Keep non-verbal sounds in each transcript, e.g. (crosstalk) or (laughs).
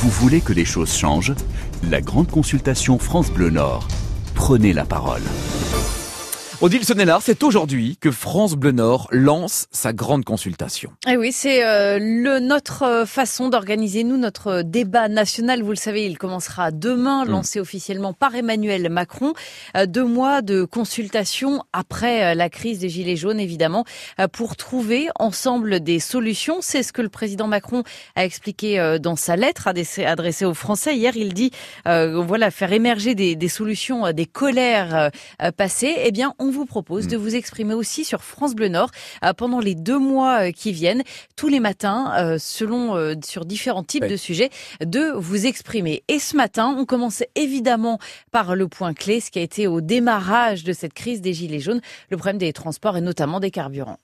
Vous voulez que les choses changent? La grande consultation France Bleu Nord. Prenez la parole. Odile Sonnellard, c'est aujourd'hui que France Bleu Nord lance sa grande consultation. Eh oui, c'est euh, le notre euh, façon d'organiser nous notre débat national. Vous le savez, il commencera demain, mm. lancé officiellement par Emmanuel Macron. Euh, deux mois de consultation après la crise des gilets jaunes, évidemment, pour trouver ensemble des solutions. C'est ce que le président Macron a expliqué dans sa lettre adressée aux Français hier. Il dit, voilà, faire émerger des, des solutions, des colères passées. Eh bien, on vous propose de mm. vous exprimer aussi sur France Bleu Nord euh, pendant les deux mois euh, qui viennent, tous les matins, euh, selon sur différents types de sujets, de vous exprimer. Et ce matin, on commence évidemment par le point clé, ce qui a été au démarrage de cette crise des gilets jaunes, le problème des transports et notamment des carburants.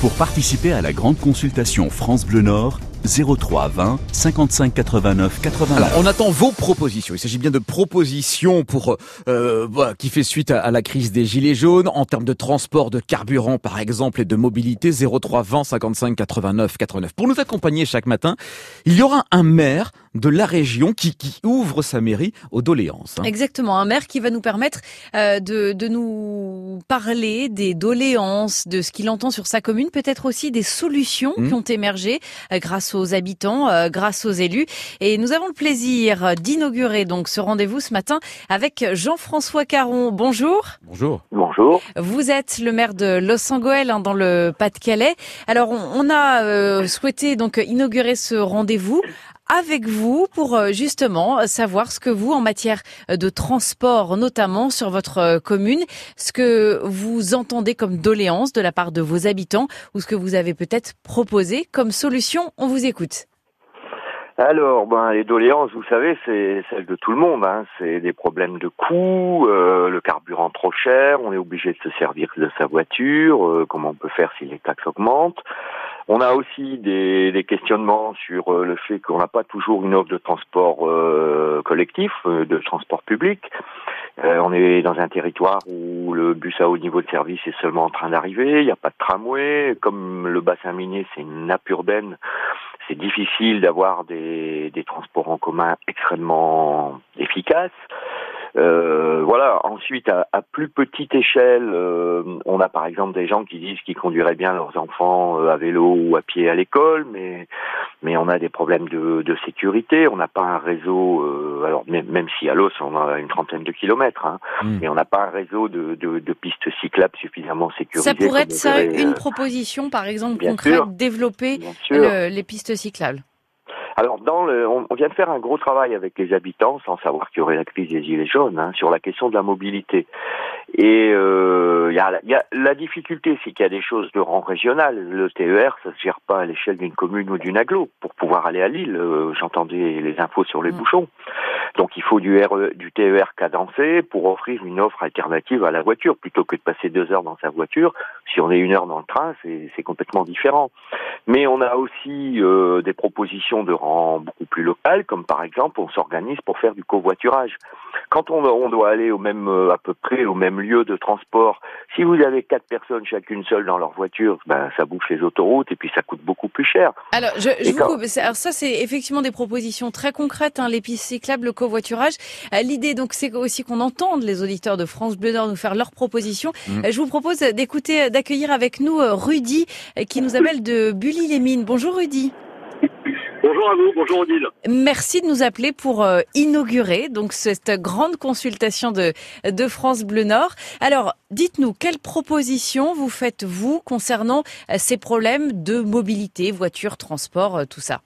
Pour participer à la grande consultation France Bleu Nord, 03 20 55 89 89. Alors, on attend vos propositions. Il s'agit bien de propositions pour euh, voilà, qui fait suite à, la crise des gilets jaunes en termes de transport, de carburant par exemple et de mobilité. 03 20 55 89 89. Pour nous accompagner chaque matin, il y aura un maire de la région qui, qui ouvre sa mairie aux doléances. Hein. Exactement, un maire qui va nous permettre euh, de, de nous parler des doléances, de ce qu'il entend sur sa commune, peut-être aussi des solutions mmh. qui ont émergé euh, grâce aux habitants, euh, grâce aux élus. Et nous avons le plaisir d'inaugurer donc ce rendez-vous ce matin avec Jean-François Caron. Bonjour. Bonjour. Bonjour. Vous êtes le maire de Los Angeles hein, dans le Pas-de-Calais. Alors on, on a souhaité donc inaugurer ce rendez-vous avec vous pour euh, justement savoir ce que vous, en matière de transport, notamment sur votre euh, commune, ce que vous entendez comme doléance de la part de vos habitants ou ce que vous avez peut-être proposé comme solution. On vous écoute. Alors, ben, les doléances, vous savez, c'est celle de tout le monde. Hein. C'est des problèmes de coût, euh, le carburant trop cher, on est obligé de se servir de sa voiture, comment on peut faire si les taxes augmentent. On a aussi des, questionnements sur euh, le fait qu'on n'a pas toujours une offre de transport euh, collectif, euh, de transport public. on est dans un territoire où le bus à haut niveau de service est seulement en train d'arriver, il n'y a pas de tramway. Comme le bassin minier, c'est une nappe urbaine, c'est difficile d'avoir des transports en commun extrêmement efficaces. Euh, voilà. Ensuite, à, plus petite échelle, euh, on a par exemple des gens qui disent qu'ils conduiraient bien leurs enfants euh, à vélo ou à pied à l'école, mais mais on a des problèmes de, de sécurité. On n'a pas un réseau. alors même, même, si à Los on a une trentaine de kilomètres, hein, hmm. mais on n'a pas un réseau de, de, de, pistes cyclables suffisamment sécurisées. Ça pourrait être ça une proposition, par exemple concrète, développer les pistes cyclables. Alors, dans le, on, vient de faire un gros travail avec les habitants, sans savoir qu'il y aurait la crise des gilets jaunes, hein, sur la question de la mobilité. Et euh, y a, y a, la difficulté, c'est qu'il y a des choses de rang régional. Le TER, ça se gère pas à l'échelle d'une commune ou d'une aglo. Pour pouvoir aller à Lille, euh, j'entendais les infos sur les mm. bouchons. Donc, il faut du, RE, du TER cadencé pour offrir une offre alternative à la voiture, plutôt que de passer deux heures dans sa voiture. Si on est une heure dans le train, c'est complètement différent. Mais on a aussi euh, des propositions de rang beaucoup plus local, comme par exemple on s'organise pour faire du covoiturage. Quand on, on doit aller au même à peu près au même lieu de transport, si vous avez quatre personnes chacune seule dans leur voiture, ben ça bouffe les autoroutes et puis ça coûte beaucoup plus cher. Alors, je, je vous alors ça c'est effectivement des propositions très concrètes, hein, les pistes cyclables, le covoiturage. Euh, l'idée donc c'est aussi qu'on entende les auditeurs de France Bleu Nord nous faire leurs propositions. Mmh. Euh, je vous propose d'écouter, d'accueillir avec nous euh, Rudy qui nous appelle de Bully-les-Mines. Bonjour Rudy. Bonjour à vous, bonjour Odile. Merci de nous appeler pour euh, inaugurer donc cette grande consultation de, de France Bleu Nord. Alors, dites-nous, quelles propositions vous faites-vous concernant euh, ces problèmes de mobilité, voiture, transport, euh, tout ça?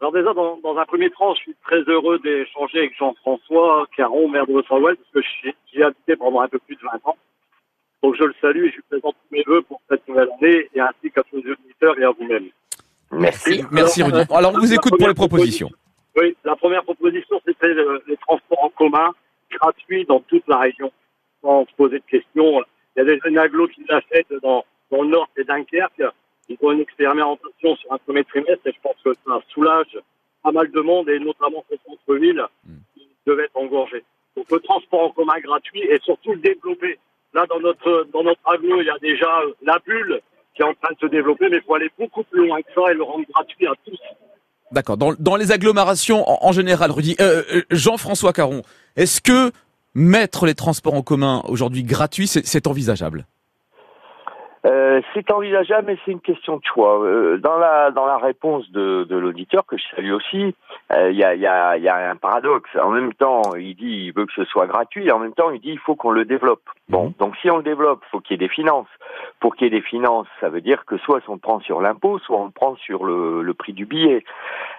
Alors déjà, dans, dans, un premier temps, je suis très heureux d'échanger avec Jean-François Caron, maire de Los-Angeles, parce que j'y ai habité pendant un peu plus de 20 ans. Donc je le salue et je lui présente tous mes voeux pour cette nouvelle année, et ainsi qu'à tous les auditeurs et à vous-même. Merci. Merci Rudy. Alors on vous écoute pour les propositions. Oui, la première proposition, c'était les transports en commun gratuits dans toute la région, sans se poser de questions. Il y a des jeunes agglos qui l'achètent dans, dans le nord et Dunkerque. Ont une expérimentation sur un premier trimestre et je pense que ça soulage pas mal de monde et notamment ce centre-ville qui devait être engorgé. Donc le transport en commun gratuit et surtout le développer. Là, dans notre, dans notre il y a déjà la bulle qui est en train de se développer, mais il faut aller beaucoup plus loin que ça et le rendre gratuit à tous. D'accord. Dans, dans les agglomérations en, général, Rudy, euh, euh, Jean-François Caron, est-ce que mettre les transports en commun aujourd'hui gratuits, c'est envisageable? Euh, c'est envisageable, mais c'est une question de choix. Euh, dans la dans la réponse de, de l'auditeur que je salue aussi, euh, il y, a, y, a, y, a, un paradoxe. En même temps, il dit il veut que ce soit gratuit, et en même temps, il dit il faut qu'on le développe. Bon, donc si on le développe, faut qu'il y ait des finances. Pour qu'il y ait des finances, ça veut dire que soit on le prend sur l'impôt, soit on le prend sur le, le prix du billet.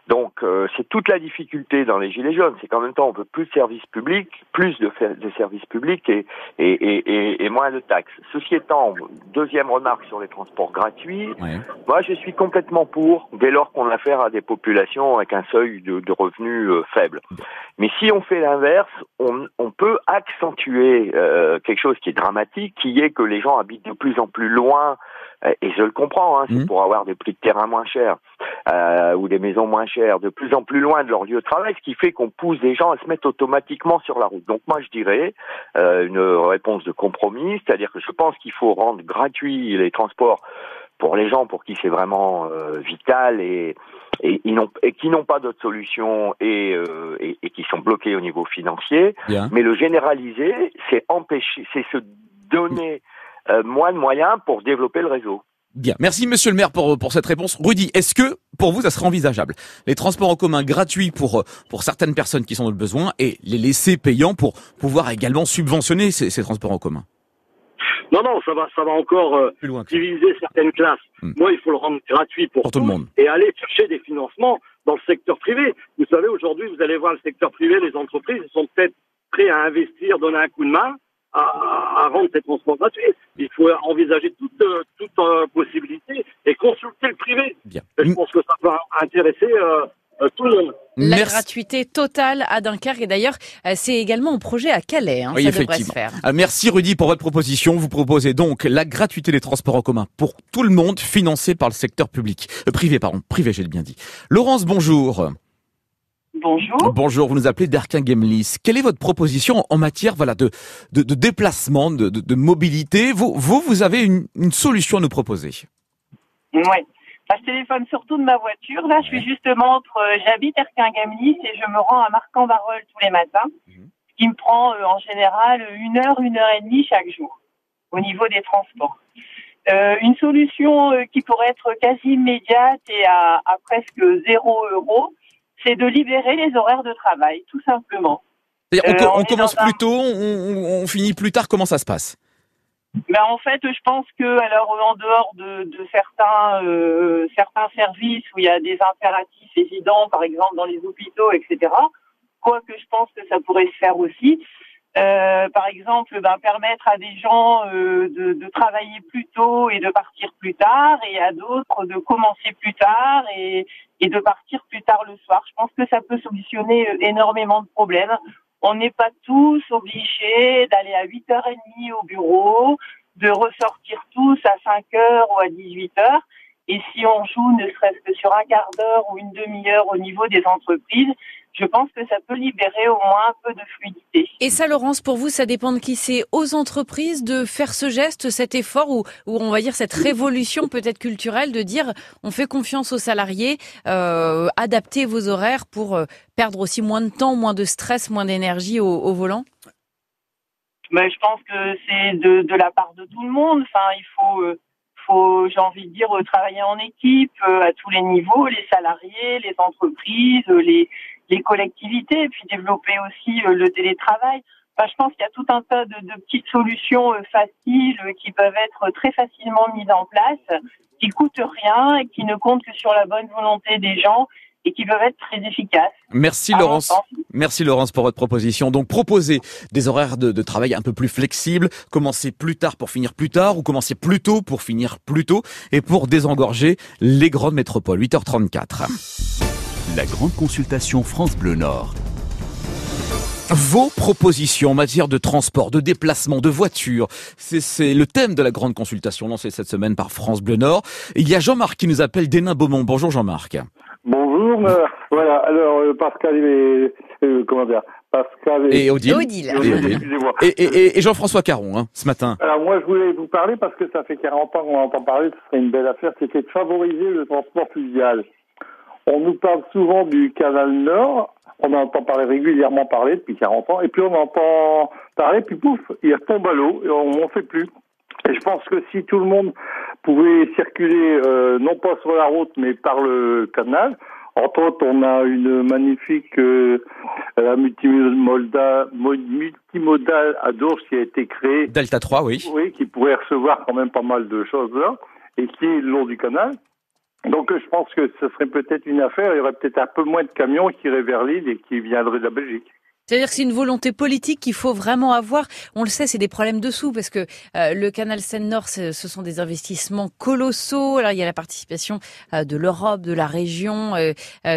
Donc c'est toute la difficulté dans les gilets jaunes, c'est qu'en même temps on veut plus de services publics, plus de, de services publics et, et, et, et, moins de taxes. Ceci étant, deuxième remarque sur les transports gratuits. Moi, je suis complètement pour, dès lors qu'on a affaire à des populations avec un seuil de, revenus euh, faible. Mais si on fait l'inverse, on, on, peut accentuer euh, quelque chose qui est dramatique, qui est que les gens habitent de plus en plus loin euh, et je le comprends, hein, c'est mmh. pour avoir des prix de terrain moins chers euh, ou des maisons moins chères, de plus en plus loin de leur lieu de travail, ce qui fait qu'on pousse des gens à se mettre automatiquement sur la route. Donc moi je dirais euh, une réponse de compromis, c'est-à-dire que je pense qu'il faut rendre gratuits les transports pour les gens pour qui c'est vraiment euh, vital et, et, et qui n'ont pas d'autre solution et, euh, et, et, qui sont bloqués au niveau financier. Mais le généraliser, c'est empêcher, c'est se donner euh, moins de moyens pour développer le réseau. Bien, merci Monsieur le maire pour, pour cette réponse. Rudy, est-ce que pour vous ça serait envisageable? Les transports en commun gratuits pour, pour certaines personnes qui sont dans le besoin et les laisser payants pour pouvoir également subventionner ces, ces transports en commun? Non, non, ça va, ça va encore euh, diviser certaines classes. Hmm. Moi, il faut le rendre gratuit pour, tout le monde et aller chercher des financements dans le secteur privé. Vous savez, aujourd'hui, vous allez voir le secteur privé, les entreprises, ils sont peut-être prêts à investir, donner un coup de main à, rendre ces transports gratuits. Il faut envisager toute, euh, toute euh, possibilité et consulter le privé. Bien. je pense que ça va intéresser euh, tout le monde. La gratuité totale à Dunkerque et d'ailleurs c'est également un projet à Calais, hein, ça devrait se faire. Merci Rudy pour votre proposition. Vous proposez donc la gratuité des transports en commun pour tout le monde, financé par le secteur public, privé pardon, privé j'ai bien dit. Laurence, bonjour. Bonjour. Bonjour, vous nous appelez d'Arquin Gamelis. Quelle est votre proposition en matière voilà, de, de, de déplacement, de, de, de, mobilité? Vous, vous, vous avez une, une, solution à nous proposer Oui. je téléphone surtout de ma voiture. Là, je suis justement entre. Euh, j'habite Erquin Gamelis et je me rends à Marc-en-Barœul tous les matins, mhm. ce qui me prend euh, en général une heure, une heure et demie chaque jour au niveau des transports. Euh, une solution qui pourrait être quasi immédiate et à, à presque zéro euro, c'est de libérer les horaires de travail, tout simplement. On, euh, on, commence plus tôt, on, on, finit plus tard. Comment ça se passe? Ben en fait, je pense que alors en dehors de, de certains euh, certains services où il y a des impératifs évidents, par exemple dans les hôpitaux, etc. Quoique je pense que ça pourrait se faire aussi. Euh, par exemple, ben, permettre à des gens euh, de, de, travailler plus tôt et de partir plus tard, et à d'autres de commencer plus tard et, et, de partir plus tard le soir. Je pense que ça peut solutionner euh, énormément de problèmes. On n'est pas tous obligés d'aller à 8h30 au bureau, de ressortir tous à 5h ou à 18h. Et si on joue ne serait-ce que sur un quart d'heure ou une demi-heure au niveau des entreprises, je pense que ça peut libérer au moins un peu de fluidité. Et ça, Laurence, pour vous, ça dépend de qui C'est aux entreprises de faire ce geste, cet effort, ou, ou on va dire cette révolution peut-être culturelle de dire on fait confiance aux salariés, euh, adaptez vos horaires pour euh, perdre aussi moins de temps, moins de stress, moins d'énergie au, au, volant? Mais je pense que c'est de, de, la part de tout le monde. Enfin, il faut... Euh, faut, j'ai envie de dire, travailler en équipe euh, à tous les niveaux, les salariés, les entreprises, les, les collectivités, et puis développer aussi euh, le télétravail. Enfin, je pense qu'il y a tout un tas de, de petites solutions euh, faciles qui peuvent être très facilement mises en place, qui coûtent rien et qui ne comptent que sur la bonne volonté des gens et qui peuvent être très efficaces. Merci Laurence. Merci Laurence pour votre proposition. Donc proposer des horaires de, de, travail un peu plus flexibles, commencer plus tard pour finir plus tard ou commencer plus tôt pour finir plus tôt et pour désengorger les grandes métropoles. 8h34. La grande consultation France Bleu Nord. Vos propositions en matière de transport, de déplacement, de voiture, c'est le thème de la grande consultation lancée cette semaine par France Bleu Nord. Il y a Jean-Marc qui nous appelle d'Hénin Beaumont. Bonjour Jean-Marc. Bonjour. Euh, voilà. Alors euh, Pascal et euh, comment dire Pascal et, Odile. Et, et, et, Jean-François Caron, hein, ce matin. Alors moi, je voulais vous parler parce que ça fait 40 ans qu'on entend parler, ce serait une belle affaire, c'était de favoriser le transport fluvial. On nous parle souvent du canal Nord. On en entend parler régulièrement parler depuis 40 ans. Et puis on entend parler, puis pouf, il retombe à l'eau et on n'en fait plus. Et je pense que si tout le monde pouvait circuler, euh, non pas sur la route, mais par le canal, entre autres, on a une magnifique euh, multimodale, multimodale à Dours qui a été créée. Delta 3, oui. Oui, qui pourrait recevoir quand même pas mal de choses là, et qui est le long du canal. Donc je pense que ce serait peut-être une affaire, il y aurait peut-être un peu moins de camions qui iraient vers l'île et qui viendraient de la Belgique. C'est-à-dire que c'est une volonté politique qu'il faut vraiment avoir. On le sait, c'est des problèmes de sous parce que euh, le canal Seine-Nord, ce sont des investissements colossaux. Alors il y a la participation euh, de l'Europe, de la région. Euh,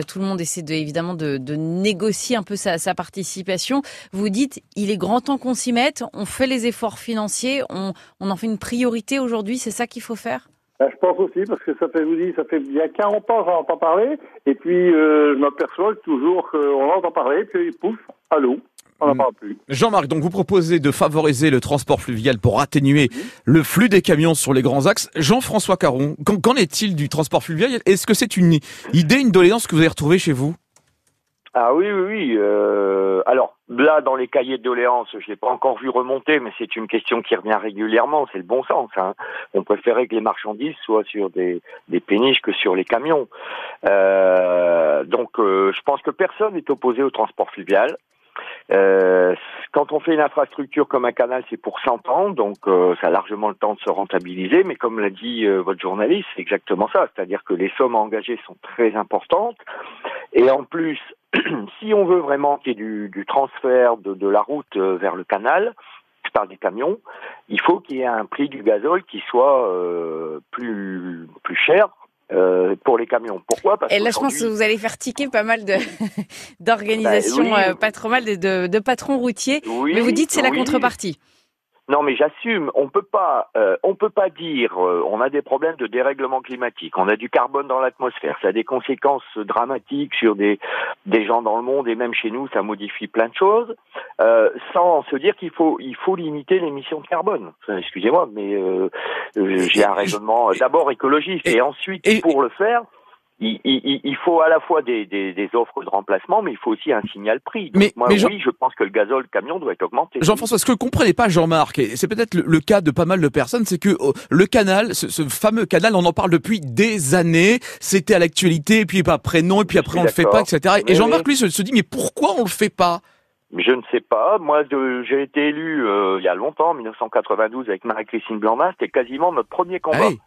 tout le monde essaie de, évidemment de, de négocier un peu sa, sa, participation. Vous dites, il est grand temps qu'on s'y mette. On fait les efforts financiers. On, on en fait une priorité aujourd'hui. C'est ça qu'il faut faire? Ben, je pense aussi, parce que ça fait, je vous dis, ça fait bien 40 ans que j'en entends parler, et puis euh, je m'aperçois toujours qu'on en entend parler, puis pouf, à l'eau. On n'en parle plus. Jean-Marc, donc vous proposez de favoriser le transport fluvial pour atténuer le flux des camions sur les grands axes. Jean-François Caron, qu'en est-il du transport fluvial? Est-ce que c'est une idée, une doléance que vous avez retrouvée chez vous? Ah oui, oui, oui. Euh, là, dans les cahiers de doléances, je l'ai pas encore vu remonter, mais c'est une question qui revient régulièrement. C'est le bon sens. Hein. On préférait que les marchandises soient sur des, des péniches que sur les camions. Euh, donc, euh, je pense que personne n'est opposé au transport fluvial. Euh, quand on fait une infrastructure comme un canal, c'est pour 100 ans, donc euh, ça a largement le temps de se rentabiliser. Mais comme l'a dit euh, votre journaliste, c'est exactement ça. C'est-à-dire que les sommes engagées sont très importantes. Et en plus, (clears throat) si on veut vraiment qu'il y ait du, du transfert de, de, la route euh, vers le canal, je parle des camions, il faut qu'il y ait un prix du gazole qui soit euh, plus plus cher euh, pour les camions. Pourquoi? Parce Et là, je pense que vous allez faire tiquer pas mal (laughs) d'organisations, bah, oui. euh, pas trop mal de, de, de patrons routiers. Oui, mais vous dites c'est la contrepartie. Non, mais j'assume. On peut pas, euh, on peut pas dire. Euh, on a des problèmes de dérèglement climatique. On a du carbone dans l'atmosphère. Ça a des conséquences dramatiques sur des des gens dans le monde et même chez nous, ça modifie plein de choses. Euh, sans se dire qu'il faut il faut limiter l'émission de carbone. Excusez-moi, mais euh, j'ai un raisonnement d'abord écologiste et, et ensuite pour le faire il, il, il, faut à la fois des, des, des, offres de remplacement, mais il faut aussi un signal prix. Donc mais, moi, mais oui, Jean... je pense que le gazole camion doit être augmenté. Jean-François, ce que comprenez pas, Jean-Marc, et c'est peut-être le, le, cas de pas mal de personnes, c'est que oh, le canal, ce, ce, fameux canal, on en parle depuis des années. C'était à l'actualité, puis après non, et puis après on le fait pas, etc. Et Jean-Marc lui se, se dit, mais pourquoi on le fait pas? Je ne sais pas. Moi, j'ai été élu euh, il y a longtemps, en 1992, avec Marie-Christine Blanc-Main. C'était quasiment notre premier combat. Ah oui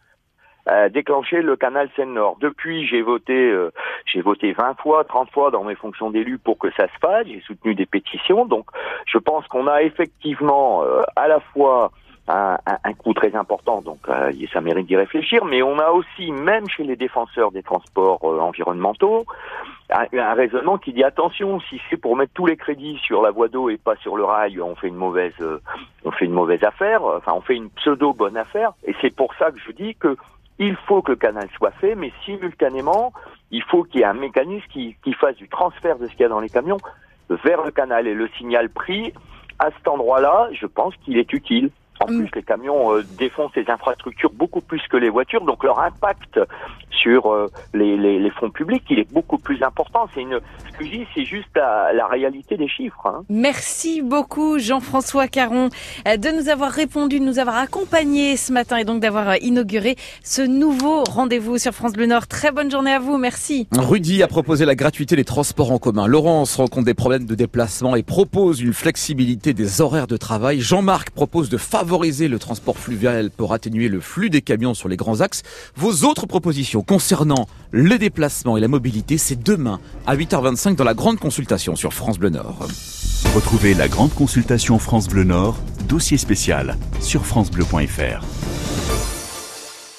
euh, déclencher le canal Seine-Nord. Depuis, j'ai voté, euh, j'ai voté 20 fois, 30 fois dans mes fonctions d'élu pour que ça se fasse. J'ai soutenu des pétitions. Donc, je pense qu'on a effectivement euh, à la fois un, un, un, coût très important, donc euh, ça mérite d'y réfléchir, mais on a aussi, même chez les défenseurs des transports environnementaux, un, un, raisonnement qui dit attention, si c'est pour mettre tous les crédits sur la voie d'eau et pas sur le rail, on fait une mauvaise, on fait une mauvaise affaire, enfin on fait une pseudo bonne affaire, et c'est pour ça que je dis que il faut que le canal soit fait, mais simultanément, il faut qu'il y ait un mécanisme qui, qui fasse du transfert de ce qu'il y a dans les camions vers le canal. Et le signal pris, à cet endroit-là, je pense qu'il est utile. En plus, les camions euh, défoncent les infrastructures beaucoup plus que les voitures, donc leur impact sur euh, les, les, les, fonds publics, il est beaucoup plus important. C'est une, ce que je dis, c'est juste la, la, réalité des chiffres. Hein. Merci beaucoup, Jean-François Caron, euh, de nous avoir répondu, de nous avoir accompagnés ce matin et donc d'avoir inauguré ce nouveau rendez-vous sur France Bleu Nord. Très bonne journée à vous, merci. Rudy a proposé la gratuité des transports en commun. Laurence rencontre des problèmes de déplacement et propose une flexibilité des horaires de travail. Jean-Marc propose de favoriser le transport fluvial pour atténuer le flux des camions sur les grands axes. Vos autres propositions concernant le déplacement et la mobilité, c'est demain à 8h25 dans la grande consultation sur France Bleu Nord. Retrouvez la grande consultation France Bleu Nord, dossier spécial sur francebleu.fr.